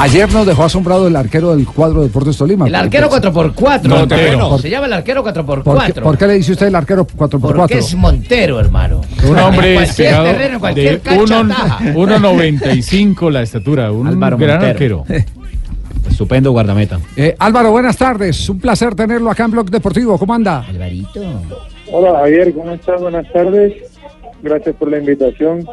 Ayer nos dejó asombrado el arquero del cuadro de Deportes Tolima. El arquero 4x4. Montero. hermano. Se llama el arquero 4x4. ¿Por qué, por qué le dice usted el arquero 4x4? Porque es Montero, hermano. Un hombre en cualquier terreno, en cualquier de cancha uno- ataja. 1.95 la estatura, un Álvaro gran Montero. arquero. Estupendo guardameta. Eh, Álvaro, buenas tardes. Un placer tenerlo acá en Blog Deportivo. ¿Cómo anda? Alvarito. Hola Javier, ¿cómo estás? Buenas tardes. Gracias por la invitación.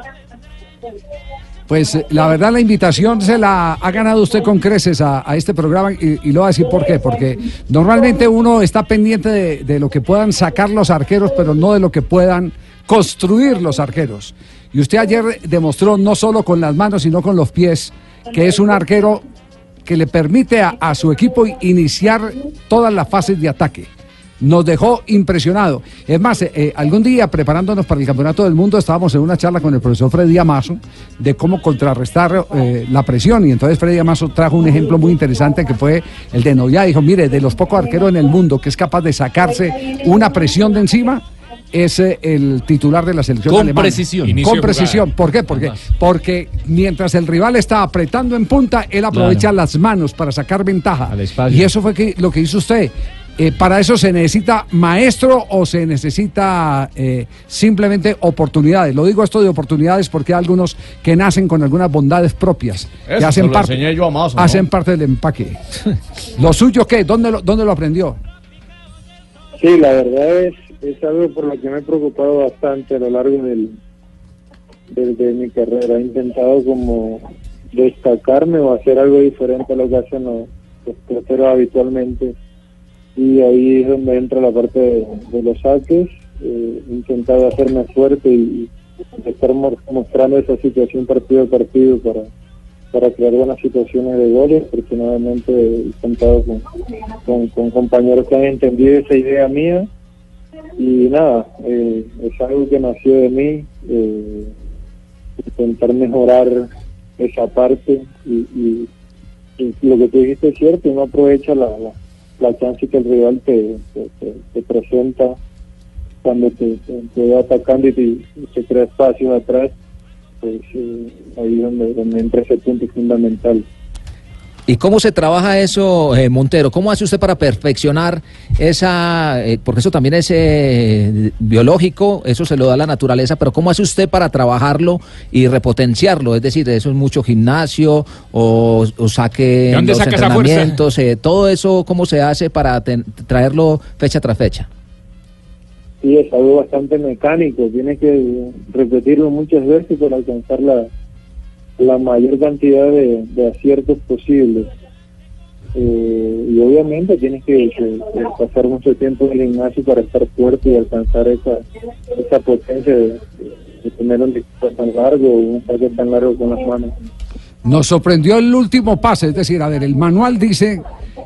Pues eh, la verdad la invitación se la ha ganado usted con creces a, este programa y, lo voy a decir por qué. Porque normalmente uno está pendiente de, de lo que puedan sacar los arqueros, pero no de lo que puedan construir los arqueros. Y usted ayer demostró no solo con las manos, sino con los pies, que es un arquero que le permite a, a su equipo iniciar todas las fases de ataque. Nos dejó impresionado. Es más, eh, eh, algún día preparándonos para el Campeonato del Mundo estábamos en una charla con el profesor Freddy Amazo de cómo contrarrestar eh, la presión y entonces Freddy Amazo trajo un ejemplo muy interesante que fue el de Noya. Dijo, mire, de los pocos arqueros en el mundo que es capaz de sacarse una presión de encima, es el titular de la selección Con alemana. precisión. Inicio Con precisión. ¿Por qué? Porque, porque mientras el rival está apretando en punta, él aprovecha Claro. las manos para sacar ventaja. Y eso fue que, lo que hizo usted. Eh, ¿Para eso se necesita maestro o se necesita eh, simplemente oportunidades? Lo digo esto de oportunidades porque hay algunos que nacen con algunas bondades propias, que Eso hacen se lo parte, enseñé yo a hacen parte del empaque. ¿Lo suyo qué? ¿Dónde lo, dónde lo aprendió? Sí, la verdad es, es algo por lo que me he preocupado bastante a lo largo del, del- de mi carrera. He intentado como destacarme o hacer algo diferente a lo que hacen los, los habitualmente. Y ahí es donde entra la parte de, los saques. Eh, hacerme fuerte y, estar mo- mostrando esa situación partido a partido para para crear buenas situaciones de goles. Afortunadamente he contado con, con, compañeros que han entendido esa idea mía y nada, eh, es algo que nació de mí, eh, intentar mejorar esa parte y, y- lo que tú dijiste es cierto, uno aprovecha la, la chance que el rival te, te, presenta cuando te, te, va atacando y, te, se crea espacio atrás, pues eh, ahí donde, donde entra ese punto fundamental. ¿Y cómo se trabaja eso, eh, Montero? ¿Cómo hace usted para perfeccionar esa, eh, porque eso también es eh, biológico, eso se lo da la naturaleza, pero ¿cómo hace usted para trabajarlo y repotenciarlo? Es decir, eso es mucho gimnasio o, o saque ¿De dónde los saca esa fuerza? entrenamientos, eh, todo eso, ¿cómo se hace para ten- traerlo fecha tras fecha? Sí, es algo bastante mecánico, tienes que repetirlo muchas veces para alcanzar la, la mayor cantidad de, de aciertos posibles. Eh, y obviamente tienes que, pasar mucho tiempo en el gimnasio para estar fuerte y alcanzar esa, esa potencia de, tener un disparo tan largo un saque tan largo con las manos. Nos sorprendió el último pase, es decir, a ver, el manual dice...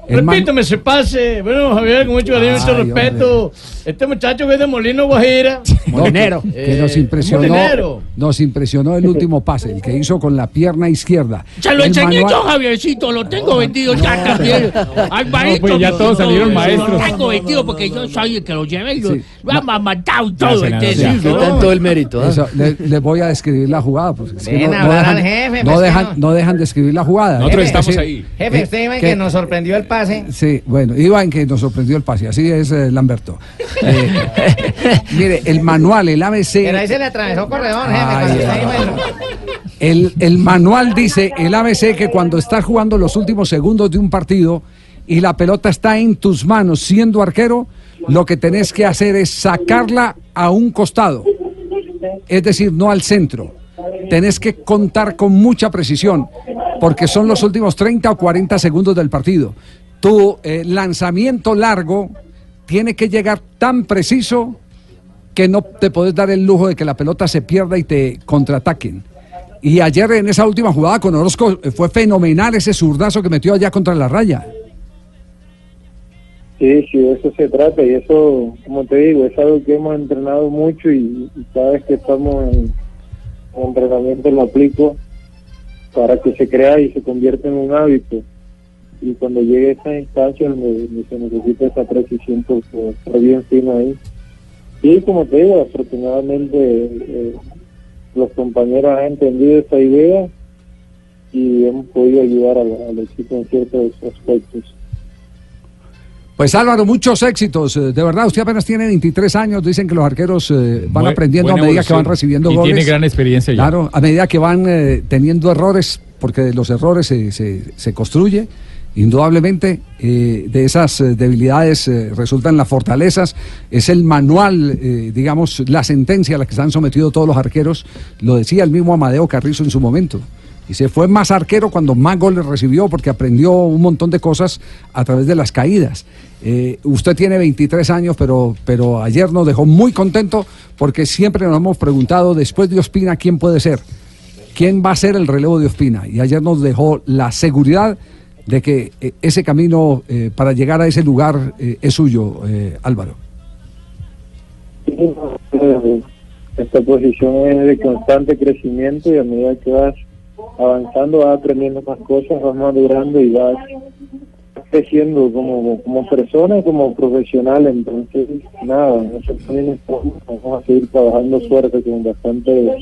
Repítame ese pase. Bueno, Javier, con mucho cariño y mucho respeto. Este muchacho que es de Molino Guajira. No, que- Que nos Eh, impresionó, molinero. nos impresionó el último pase, el que hizo con la pierna izquierda. Se lo El enseñé manual- yo, Javiercito, lo tengo vendido ya también. Alvarito, pues ya todos no, salieron no, maestros. Lo tengo vendido porque yo soy el que lo llevé y lo Sí. lo ha matado todo. ¿entiendes? sí, ¿no? todo el mérito. ¿ah? Eso, le, le voy a describir la jugada. Porque es que Ven no, no dejan, al jefe, no, dejan, que no. no dejan de escribir la jugada. Nosotros Es estamos ahí. Jefe, eh, usted que nos sorprendió el pase. Sí, bueno, en que nos sorprendió el pase, así es eh, Lamberto. Eh, mire, el manual, el ABC, Pero ahí se le atravesó corredor, jefe. El manual dice, el ABC, que cuando estás jugando los últimos segundos de un partido y la pelota está en tus manos siendo arquero, lo que tenés que hacer es sacarla a un costado, es decir, no al centro. Tenés que contar con mucha precisión, porque son los últimos 30 o 40 segundos del partido. Tu eh, lanzamiento largo tiene que llegar tan preciso que no te podés dar el lujo de que la pelota se pierda y te contraataquen. Y ayer en esa última jugada con Orozco eh, fue fenomenal ese zurdazo que metió allá contra la raya. Sí, sí, de eso se trata y eso, como te digo, es algo que hemos entrenado mucho y, y cada vez que estamos en, en entrenamiento lo aplico para que se crea y se convierta en un hábito. Y cuando llegue a esa instancia donde, donde se necesita esa precisión, pues pues, estar bien fino ahí. Y como te digo, afortunadamente eh, los compañeros han entendido esa idea y hemos podido ayudar al, al equipo en ciertos aspectos. Pues Álvaro, muchos éxitos. eh, De verdad, usted apenas tiene 23 años. Dicen que los arqueros eh, van Bu- aprendiendo a medida que van recibiendo Y goles. tiene gran experiencia ya. Claro, a medida que van eh, teniendo errores, porque de los errores se, se- se construye. Indudablemente, eh, de esas eh, debilidades eh, resultan las fortalezas. Es el manual, digamos, la sentencia a la que se han sometido todos los arqueros. Lo decía el mismo Amadeo Carrizo en su momento. Y se fue más arquero cuando más goles recibió porque aprendió un montón de cosas a través de las caídas. Usted tiene 23 años, pero, pero ayer nos dejó muy contento porque siempre nos hemos preguntado después de Ospina quién puede ser, quién va a ser el relevo de Ospina. Y ayer nos dejó la seguridad de que eh, ese camino eh, para llegar a ese lugar eh, es suyo, eh, Álvaro. Esta posición es de constante crecimiento y a medida que vas avanzando vas aprendiendo más cosas, vas madurando y vas creciendo como, como persona como profesional. Entonces, nada, nosotros también vamos a seguir trabajando suerte con bastante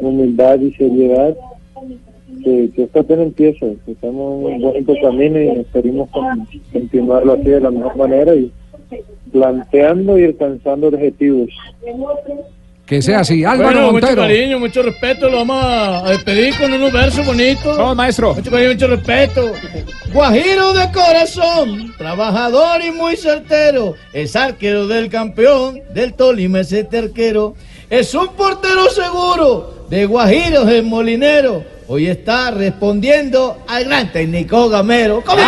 humildad y seriedad. Que, que esto apenas empieza, que estamos en un bonito camino y esperemos con- continuarlo así de la mejor manera y planteando y alcanzando objetivos. Que sea así. Álvaro Bueno, mucho Montero. cariño, mucho respeto. Lo vamos a despedir con unos versos bonitos. Vamos, maestro. Mucho cariño, mucho respeto. Guajiro de corazón, trabajador y muy certero. Es arquero del campeón, del Tolima ese terquero. Es un portero seguro, de Guajiros el molinero. Hoy está respondiendo al gran técnico Gamero. ¡Come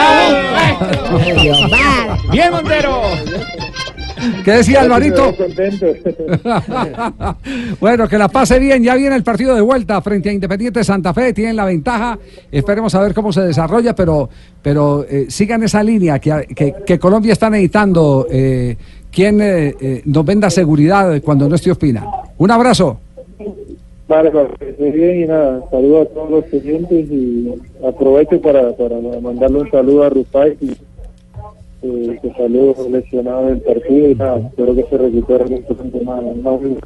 Bien, Montero. ¿Qué decía Alvarito? Bueno, que la pase bien. Ya viene el partido de vuelta frente a Independiente Santa Fe. Tienen la ventaja. Esperemos a ver cómo se desarrolla, pero, pero eh, sigan esa línea que, que- que Colombia está necesitando. Eh, quien eh, eh, nos venda seguridad cuando no esté Ospina. Un abrazo. Que esté bien y nada, saludo a todos los clientes y aprovecho para, para mandarle un saludo a Rufai, que, eh, que salió lesionado del partido y nada, espero que se recupere poquito más. más un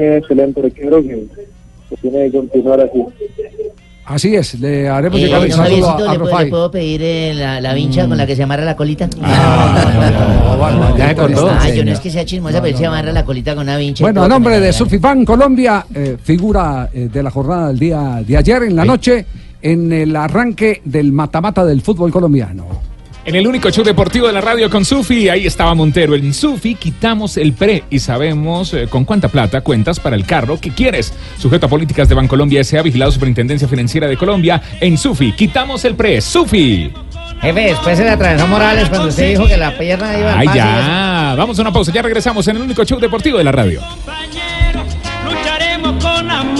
excelente arquero que, que tiene que continuar así. Así es, le haremos Eh, llegar el saludo a, a ¿le, puedo, le puedo pedir eh, la, la vincha con la que se amarra la colita? Yo no es que sea chismosa, pero él se amarra la colita con una vincha. Bueno, a nombre de Sufifan Colombia, eh, figura eh, de la jornada del día de ayer en la noche en el arranque del matamata del fútbol colombiano. En el único show deportivo de la radio con Sufi, ahí estaba Montero. En Sufi quitamos el pre y sabemos eh, con cuánta plata cuentas para el carro que quieres. Sujeto a políticas de Bancolombia S.A. vigilado Superintendencia Financiera de Colombia. En Sufi, quitamos el pre. Sufi. Jefe, después se le atravesó Morales cuando usted dijo que la pierna iba Ay, ya. Vamos a una pausa. Ya regresamos en el único show deportivo de la radio. Lucharemos con amor.